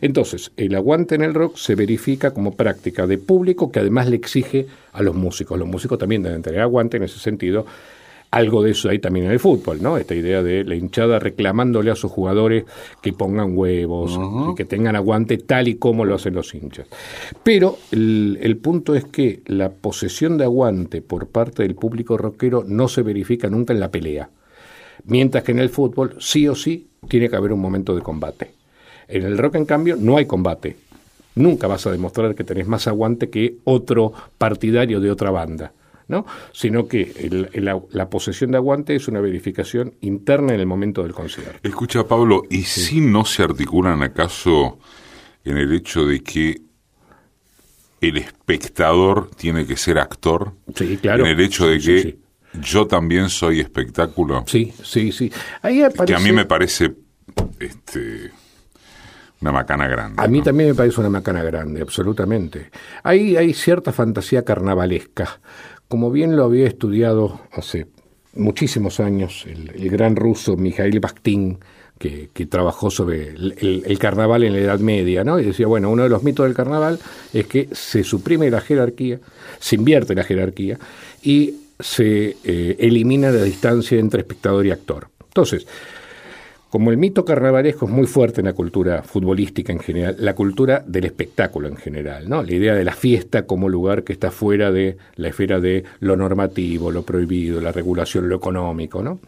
Entonces, el aguante en el rock se verifica como práctica de público que además le exige a los músicos. Los músicos también deben tener aguante en ese sentido. Algo de eso hay también en el fútbol, ¿no? Esta idea de la hinchada reclamándole a sus jugadores que pongan huevos, que tengan aguante tal y como lo hacen los hinchas. Pero el, el punto es que la posesión de aguante por parte del público rockero no se verifica nunca en la pelea. Mientras que en el fútbol sí o sí tiene que haber un momento de combate. En el rock, en cambio, no hay combate. Nunca vas a demostrar que tenés más aguante que otro partidario de otra banda. ¿no? sino que la, posesión de aguante es una verificación interna en el momento del concierto. Escucha, Pablo, ¿y si no se articulan acaso en el hecho de que el espectador tiene que ser actor? Sí, claro. En el hecho de que yo también soy espectáculo. Sí, sí, sí. Que a mí me parece este, una macana grande. A mí también me parece una macana grande, absolutamente. Hay, hay cierta fantasía carnavalesca. Como bien lo había estudiado hace muchísimos años el, gran ruso Mikhail Bakhtin, que, trabajó sobre el, carnaval en la Edad Media, ¿no? Y decía, bueno, uno de los mitos del carnaval es que se suprime la jerarquía, se invierte la jerarquía y se eh, elimina la distancia entre espectador y actor. Entonces, como el mito carnavalesco es muy fuerte en la cultura futbolística en general, la cultura del espectáculo en general, ¿no? La idea de la fiesta como lugar que está fuera de la esfera de lo normativo, lo prohibido, la regulación, lo económico, ¿no?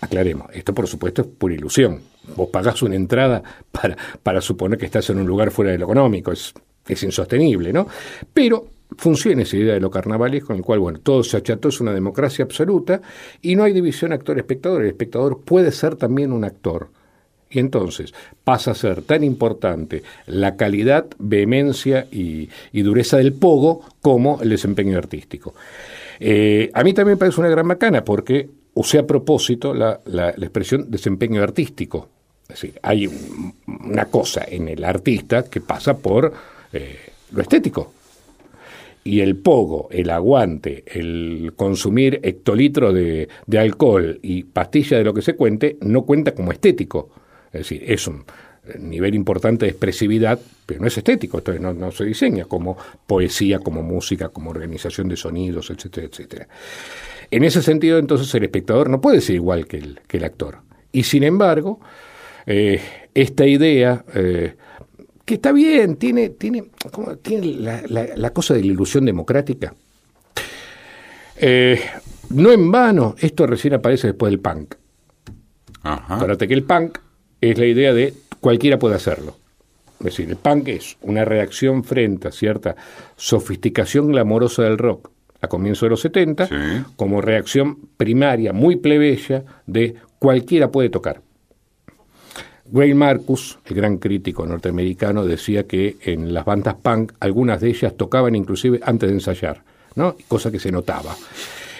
Aclaremos, esto por supuesto es pura ilusión. Vos pagás una entrada para, para suponer que estás en un lugar fuera de lo económico, es, es insostenible, ¿no? Pero funciona esa idea de lo carnavales con el cual, bueno, todo se acható, es una democracia absoluta y no hay división actor-espectador. El espectador puede ser también un actor. Y entonces pasa a ser tan importante la calidad, vehemencia y, dureza del pogo como el desempeño artístico. Eh, a mí también me parece una gran macana porque usé a propósito la, expresión desempeño artístico. Es decir, hay una cosa en el artista que pasa por eh, lo estético, y el pogo, el aguante, el consumir hectolitros de, alcohol y pastillas de lo que se cuente, no cuenta como estético. Es decir, es un nivel importante de expresividad, pero no es estético, entonces no, se diseña como poesía, como música, como organización de sonidos, etcétera, etcétera. En ese sentido, entonces, el espectador no puede ser igual que el, que el actor. Y sin embargo, eh, esta idea eh, que está bien, tiene, tiene, tiene la, cosa de la ilusión democrática. Eh, no en vano, esto recién aparece después del punk. Acuérdate que el punk es la idea de cualquiera puede hacerlo. Es decir, el punk es una reacción frente a cierta sofisticación glamorosa del rock a comienzos de los 70, como reacción primaria muy plebeya de cualquiera puede tocar. Ray Marcus, el gran crítico norteamericano, decía que en las bandas punk algunas de ellas tocaban inclusive antes de ensayar, ¿no? cosa que se notaba.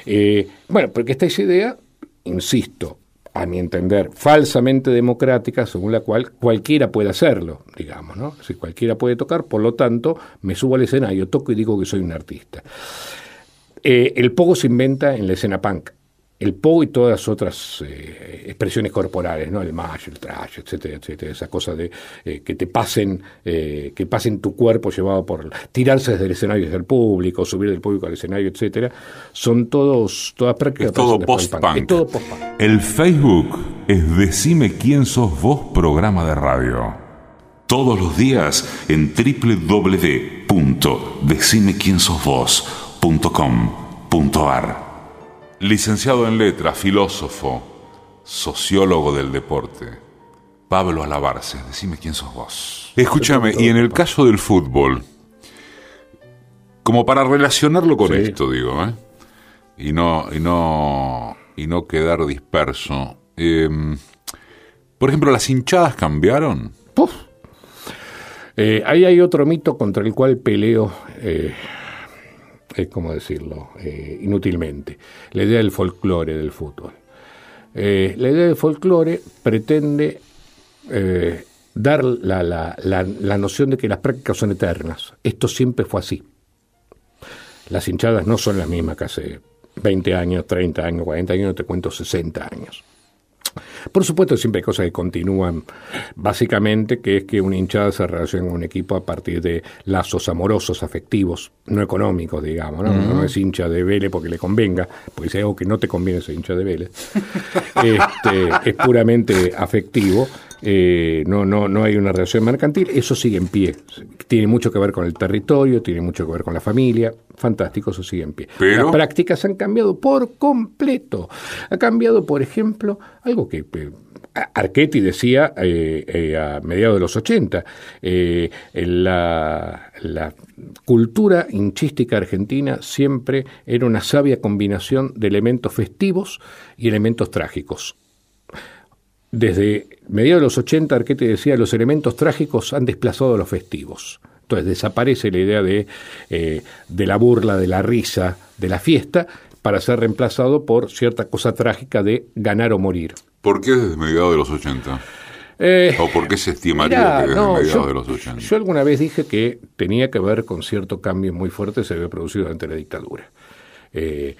Eh, bueno, porque esta es idea, insisto, a mi entender, falsamente democrática, según la cual cualquiera puede hacerlo, digamos, ¿no? Si cualquiera puede tocar, por lo tanto, me subo al escenario, toco y digo que soy un artista. Eh, el pogo se inventa en la escena punk el po y todas otras eh, expresiones corporales, ¿no? El mash, el trash, etcétera, etcétera, esa cosa de eh, que te pasen, eh, que pasen tu cuerpo llevado por tirarse desde el escenario desde el público, subir del público al escenario, etcétera, son todos todas prácticas. Es todo post-punk. El Facebook es Decime quién sos vos programa de radio. Todos los días en www.decimequiensosvos.com.ar Licenciado en letras, filósofo, sociólogo del deporte. Pablo Alabarce, decime quién sos vos. Escúchame, y en el caso del fútbol, como para relacionarlo con esto, digo, ¿eh? y no, y no, y no quedar disperso. Em, por ejemplo, ¿las hinchadas cambiaron? Eh, ahí hay otro mito contra el cual peleo, eh, es como decirlo, eh, inútilmente, la idea del folclore del fútbol. la idea del folclore pretende dar la, la, la, noción de que las prácticas son eternas. Esto siempre fue así. Las hinchadas no son las mismas que hace 20 años, 30 años, 40 años, no te cuento 60 años. Por supuesto, siempre hay cosas que continúan, básicamente, que es que una hinchada se relaciona con un equipo a partir de lazos amorosos, afectivos, no económicos, digamos, ¿no? No es hincha de Vélez porque le convenga, porque si algo que no te conviene ser hincha de Vélez. <laughs> este, es puramente afectivo. Eh, no, no, no hay una relación mercantil, eso sigue en pie. Tiene mucho que ver con el territorio, tiene mucho que ver con la familia. Fantástico, eso sigue en pie. Las prácticas han cambiado por completo. Ha cambiado, por ejemplo, algo que eh, Archetti decía eh, a mediados de los 80, la, la, cultura hinchística argentina siempre era una sabia combinación de elementos festivos y elementos trágicos. Desde mediados de los 80, Arquete decía, los elementos trágicos han desplazado a los festivos. Entonces desaparece la idea de, eh, de la burla, de la risa, de la fiesta, para ser reemplazado por cierta cosa trágica de ganar o morir. ¿Por qué desde mediados de los 80? Eh, ¿O por qué se estimaría que desde mediados de los 80? Yo alguna vez dije que tenía que ver con cierto cambio muy fuerte que se había producido durante la dictadura. Eh,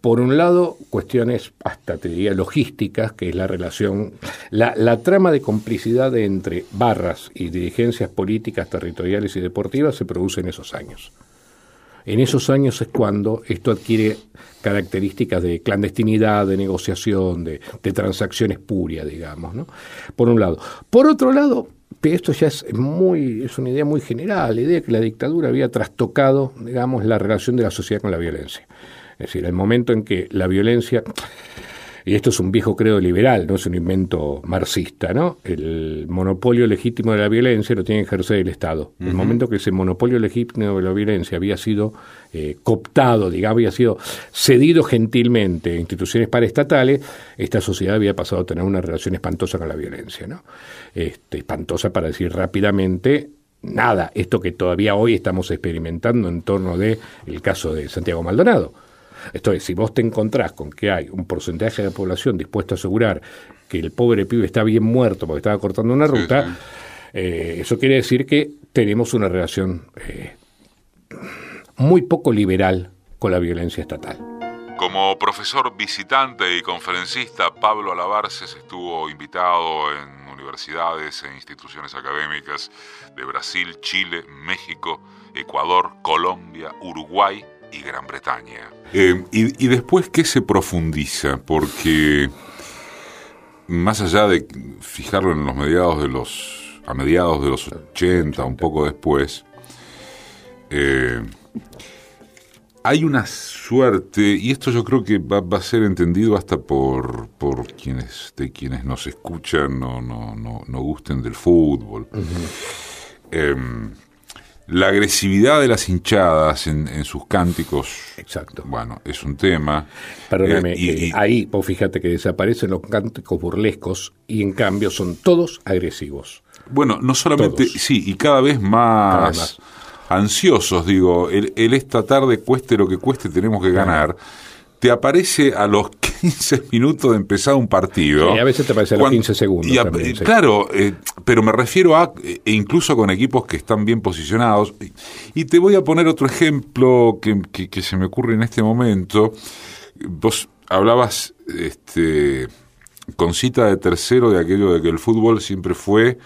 por un lado, cuestiones hasta te diría logísticas, que es la relación, la, trama de complicidad entre barras y dirigencias políticas, territoriales y deportivas se produce en esos años. En esos años es cuando esto adquiere características de clandestinidad, de negociación, de, transacciones purias, digamos, ¿no? Por un lado. Por otro lado, esto ya es muy, es una idea muy general, la idea de que la dictadura había trastocado, digamos, la relación de la sociedad con la violencia. Es decir, el momento en que la violencia, y esto es un viejo credo liberal, no es un invento marxista, ¿no? El monopolio legítimo de la violencia lo tiene que ejercer el Estado. El momento que ese monopolio legítimo de la violencia había sido eh, cooptado, digamos, había sido cedido gentilmente a instituciones paraestatales, esta sociedad había pasado a tener una relación espantosa con la violencia, ¿no? Este, espantosa para decir rápidamente nada, esto que todavía hoy estamos experimentando en torno de el caso de Santiago Maldonado. Esto es, si vos te encontrás con que hay un porcentaje de la población dispuesto a asegurar que el pobre pibe está bien muerto porque estaba cortando una ruta, eh, eso quiere decir que tenemos una relación eh, muy poco liberal con la violencia estatal. Como profesor visitante y conferencista, Pablo Alabarces estuvo invitado en universidades e instituciones académicas de Brasil, Chile, México, Ecuador, Colombia, Uruguay y Gran Bretaña. Eh, y, después, ¿qué se profundiza? Porque más allá de fijarlo en los mediados de los, a mediados de los 80, un poco después, eh, hay una suerte, y esto yo creo que va, a ser entendido hasta por, por quienes, de quienes nos escuchan o no, no, no, gusten del fútbol. La agresividad de las hinchadas en, sus cánticos. Exacto. Bueno, es un tema. Perdóname, eh, y, ahí, vos fíjate que desaparecen los cánticos burlescos y en cambio son todos agresivos. Bueno, no solamente, sí, y cada vez más, ansiosos, digo, el, esta tarde cueste lo que cueste, tenemos que ganar te aparece a los 15 minutos de empezar un partido. Y a veces te a los 15 segundos. Claro, eh, pero me refiero a, e incluso con equipos que están bien posicionados. Y te voy a poner otro ejemplo que, que, se me ocurre en este momento. Vos hablabas este, con cita de tercero de aquello de que el fútbol siempre fue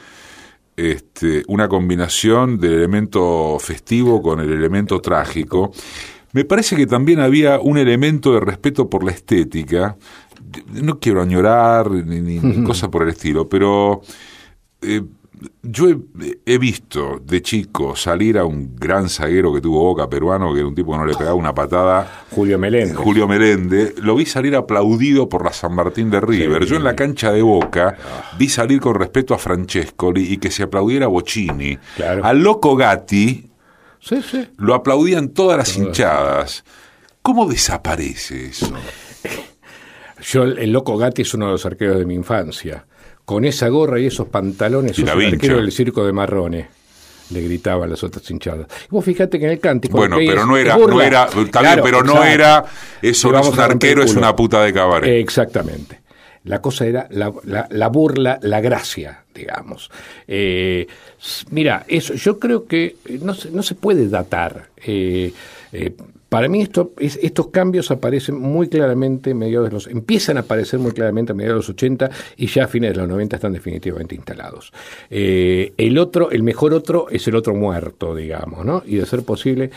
este, una combinación del elemento festivo con el elemento trágico. Me parece que también había un elemento de respeto por la estética. No quiero añorar ni, cosa por el estilo, pero eh, yo he, visto de chico salir a un gran zaguero que tuvo Boca peruano, que era un tipo que no le pegaba una patada. Julio Meléndez. Julio Meléndez. Lo vi salir aplaudido por la San Martín de River. Yo en la cancha de Boca vi salir con respeto a Francesco y que se aplaudiera a Bocini. Al loco Gatti Sí, sí. Lo aplaudían todas las hinchadas. ¿Cómo desaparece eso? Yo, el loco Gatti es uno de los arqueros de mi infancia. Con esa gorra y esos pantalones, y sos el arquero del circo de Marrone. le gritaban a las otras hinchadas. Y vos fíjate que en el cántico... Bueno, pero no era, no era, Claro, pero no exacto. era, eso no es un arquero, es una puta de cabaret. Exactamente. La cosa era la, la- la burla, la gracia, digamos. Eh, mira, eso, yo creo que no se, no se puede datar. Eh, eh, para mí esto, es- estos cambios aparecen muy claramente a mediados de los, empiezan a aparecer muy claramente a mediados de los 80 y ya a fines de los 90 están definitivamente instalados. El otro, el mejor otro es el otro muerto, digamos, ¿no? Y de ser posible,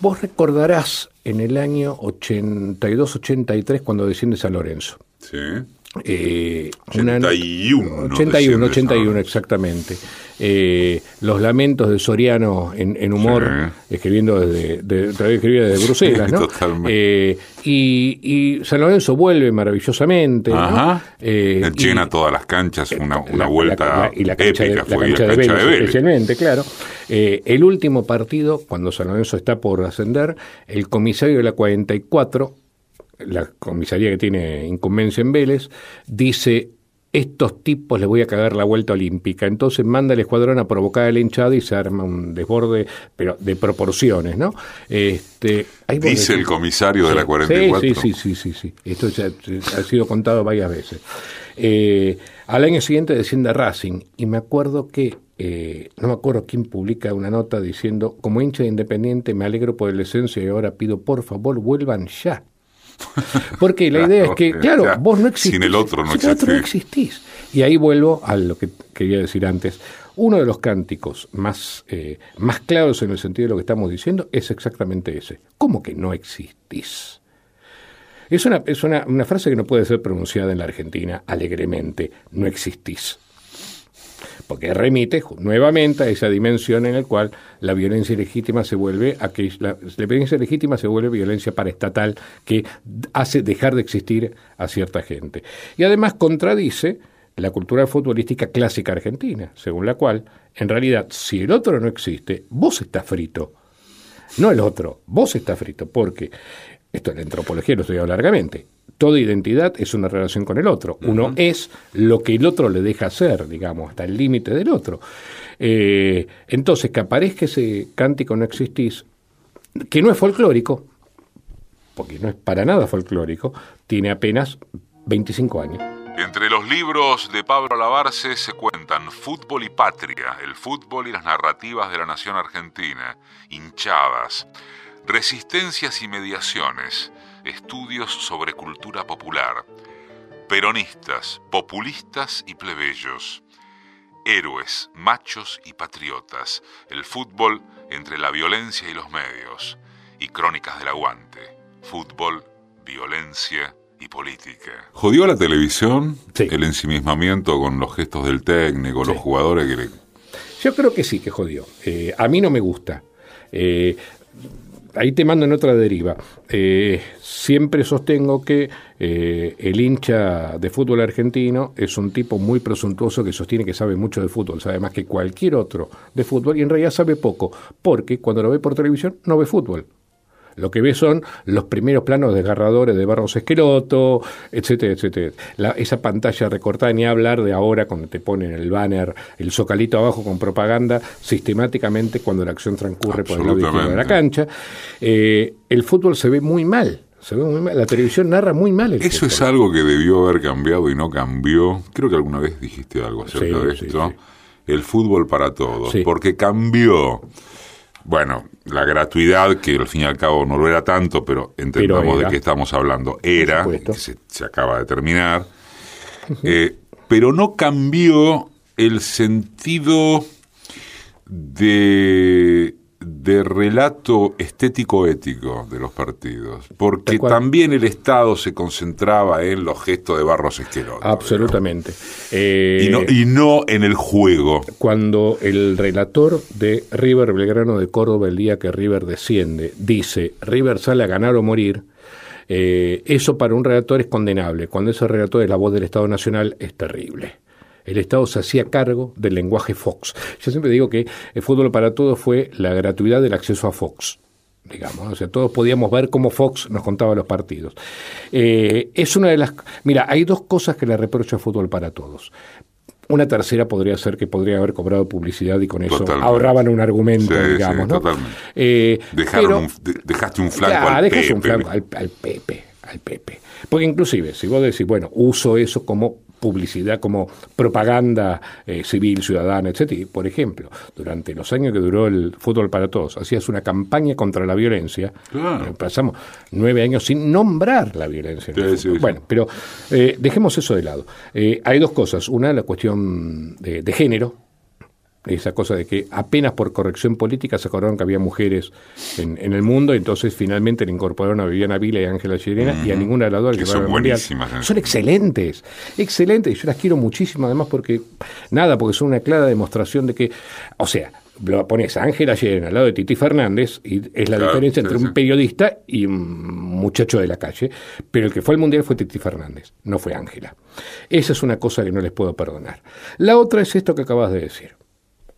vos recordarás en el año 82-83 cuando desciende San Lorenzo. Sí. Eh, 81 81, desciende 81, San exactamente. Eh, los lamentos de Soriano en, en humor, escribiendo desde, de, desde Bruselas, ¿no? Eh, y, y San Lorenzo vuelve maravillosamente. ¿no? Ajá. Eh, y- Llena todas las canchas, una, una la- vuelta la- la- y la cancha épica de, la fue y cancha la de Vélez, de Vélez. especialmente, claro. El último partido, cuando San Lorenzo está por ascender, el comisario de la 44, la comisaría que tiene incumbencia en Vélez, dice estos tipos les voy a cagar la vuelta olímpica. Entonces manda el escuadrón a provocar la hinchada y se arma un desborde, pero de proporciones, ¿no? Este, Dice el comisario de la Sí, 44. Sí, sí, sí, sí, sí. Esto ya ha sido contado varias veces. Eh, al año siguiente desciende Racing y me acuerdo que, eh, no me acuerdo quién publica una nota diciendo, como hincha de Independiente me alegro por el descenso y ahora pido por favor vuelvan ya. Porque la idea es que, Claro, claro, vos no existís. sin el otro no Sin el otro no existís. existís. Y ahí vuelvo a lo que quería decir antes. Uno de los cánticos más, eh, más claros en el sentido de lo que estamos diciendo es exactamente ese. ¿Cómo que no existís? Es una, es una, una frase que no puede ser pronunciada en la Argentina alegremente. No existís. Porque remite nuevamente a esa dimensión en la cual la violencia ilegítima se vuelve aquella- la, la violencia legítima se vuelve violencia paraestatal que hace dejar de existir a cierta gente. Y además contradice la cultura futbolística clásica argentina, según la cual, en realidad, si el otro no existe, vos estás frito. No el otro, vos estás frito, porque esto en la antropología lo estudiado largamente. Toda identidad es una relación con el otro. Uno es lo que el otro le deja hacer, digamos, hasta el límite del otro. Eh, entonces, que aparezca ese cántico no existís, que no es folclórico, porque no es para nada folclórico, tiene apenas 25 años. Entre los libros de Pablo Lavarce se cuentan Fútbol y Patria, el fútbol y las narrativas de la nación argentina, hinchadas, resistencias y mediaciones, estudios sobre cultura popular, peronistas, populistas y plebeyos, héroes, machos y patriotas, el fútbol entre la violencia y los medios, y crónicas del aguante, fútbol, violencia y política. ¿Jodió a la televisión Sí. el ensimismamiento con los gestos del técnico, los jugadores que le... Yo creo que sí, que jodió. Eh, a mí no me gusta. Eh, ahí te mando en otra deriva. Eh, siempre sostengo que eh, el hincha de fútbol argentino es un tipo muy presuntuoso que sostiene que sabe mucho de fútbol, sabe más que cualquier otro de fútbol y en realidad sabe poco, porque cuando lo ve por televisión no ve fútbol. Lo que ve son los primeros planos desgarradores de Barros Esqueloto, etcétera, etcétera. La- esa pantalla recortada, ni hablar de ahora cuando te ponen el banner, el socalito abajo con propaganda, sistemáticamente cuando la acción transcurre por el lado izquierdo de la cancha. Eh, el fútbol se ve muy mal, se ve muy mal. La televisión narra muy mal el Eso fútbol. es algo que debió haber cambiado y no cambió. Creo que alguna vez dijiste algo acerca Sí, de esto. sí. El fútbol para todos. Porque cambió. Bueno, la gratuidad, que al fin y al cabo no lo era tanto, pero entendamos Pero de qué estamos hablando. Era, que se, se acaba de terminar. <laughs> Eh, pero no cambió el sentido de, de relato estético-ético de los partidos, porque también el Estado se concentraba en los gestos de Barros Esqueloto. Absolutamente. Eh, Y no, y no en el juego. cuando el relator de River Belgrano de Córdoba el día que River desciende dice River sale a ganar o morir, eh, eso para un relator es condenable. Cuando ese relator es la voz del Estado Nacional es terrible. El Estado se hacía cargo del lenguaje Fox. Yo siempre digo que el fútbol para todos fue la gratuidad del acceso a Fox digamos, o sea, todos podíamos ver cómo Fox nos contaba los partidos. Eh, es una de las... Mira, hay dos cosas que le reprocho a Fútbol para Todos. Una tercera podría ser que podría haber cobrado publicidad y con eso ahorraban un argumento, digamos, ¿no? Eh, Dejaron dejaste un flanco al Pepe. un flanco al, al Pepe, al Pepe. Porque inclusive, si vos decís, bueno, uso eso como publicidad como propaganda eh, civil, ciudadana, etcétera. Por ejemplo, durante los años que duró el fútbol para todos, hacías una campaña contra la violencia. Eh, pasamos nueve años sin nombrar la violencia. bueno, pero eh, dejemos eso de lado. hay dos cosas. Una, la cuestión de género esa cosa de que apenas por corrección política se acordaron que había mujeres en, el mundo, entonces finalmente le incorporaron a Viviana Vila y a Ángela Chirena y a ninguna de las dos que son buenísimas. ¿eh? Son excelentes, excelentes, y yo las quiero muchísimo además porque, nada, porque son una clara demostración de que, o sea, lo pones a Ángela Chirena al lado de Titi Fernández y es la diferencia entre un periodista y un muchacho de la calle, pero el que fue al Mundial fue Titi Fernández, no fue Ángela. Esa es una cosa que no les puedo perdonar. La otra es esto que acabas de decir.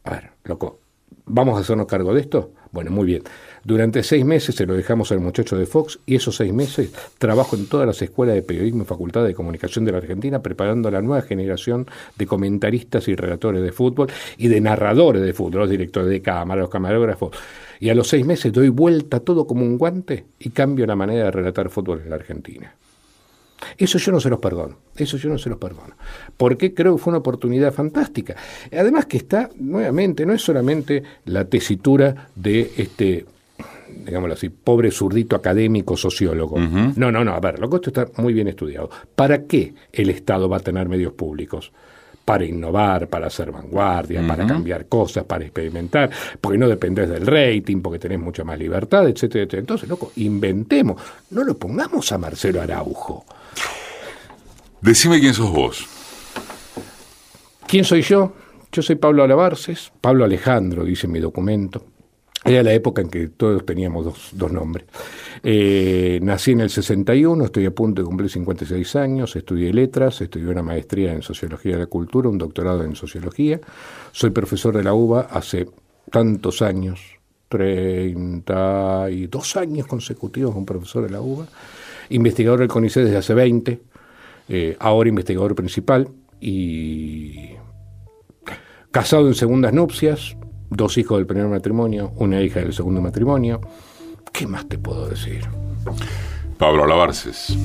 A ver, loco, ¿vamos a hacernos cargo de esto? Bueno, muy bien. Durante seis meses se lo dejamos al muchacho de Fox y esos seis meses trabajo en todas las escuelas de periodismo y facultades de comunicación de la Argentina preparando a la nueva generación de comentaristas y relatores de fútbol y de narradores de fútbol, los directores de cámara, los camarógrafos. Y a los seis meses doy vuelta todo como un guante y cambio la manera de relatar fútbol en la Argentina. Eso yo no se los perdono, eso yo no se los perdono, porque creo que fue una oportunidad fantástica. Además que está, nuevamente, no es solamente la tesitura de este digámoslo así, pobre zurdito académico sociólogo. No, no, no, a ver, lo que esto está muy bien estudiado. ¿Para qué el Estado va a tener medios públicos? Para innovar, para hacer vanguardia, para cambiar cosas, para experimentar, porque no dependés del rating, porque tenés mucha más libertad, etcétera, etcétera. Entonces, loco, inventemos, no lo pongamos a Marcelo Araujo. Decime quién sos vos. ¿Quién soy yo? Yo soy Pablo Alabarces, Pablo Alejandro, dice mi documento. Era la época en que todos teníamos dos, nombres. Eh, nací en el 61, estoy a punto de cumplir 56 años, estudié letras, estudié una maestría en Sociología de la Cultura, un doctorado en Sociología. Soy profesor de la UBA hace tantos años, 32 años consecutivos como profesor de la UBA. Investigador del CONICET desde hace 20, eh, ahora investigador principal, y casado en segundas nupcias, dos hijos del primer matrimonio, una hija del segundo matrimonio. ¿Qué más te puedo decir? Pablo Alabarces.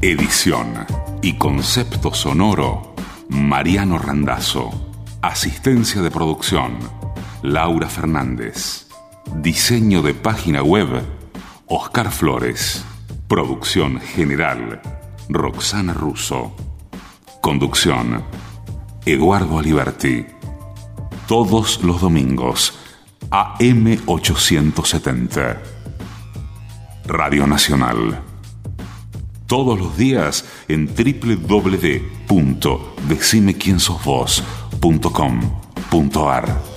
Edición y concepto sonoro, Mariano Randazzo. Asistencia de producción, Laura Fernández. Diseño de página web, Oscar Flores. Producción general, Roxana Russo. Conducción, Eduardo Aliberti. Todos los domingos, AM870. Radio Nacional. Todos los días en www.decimequiensosvos.com.ar.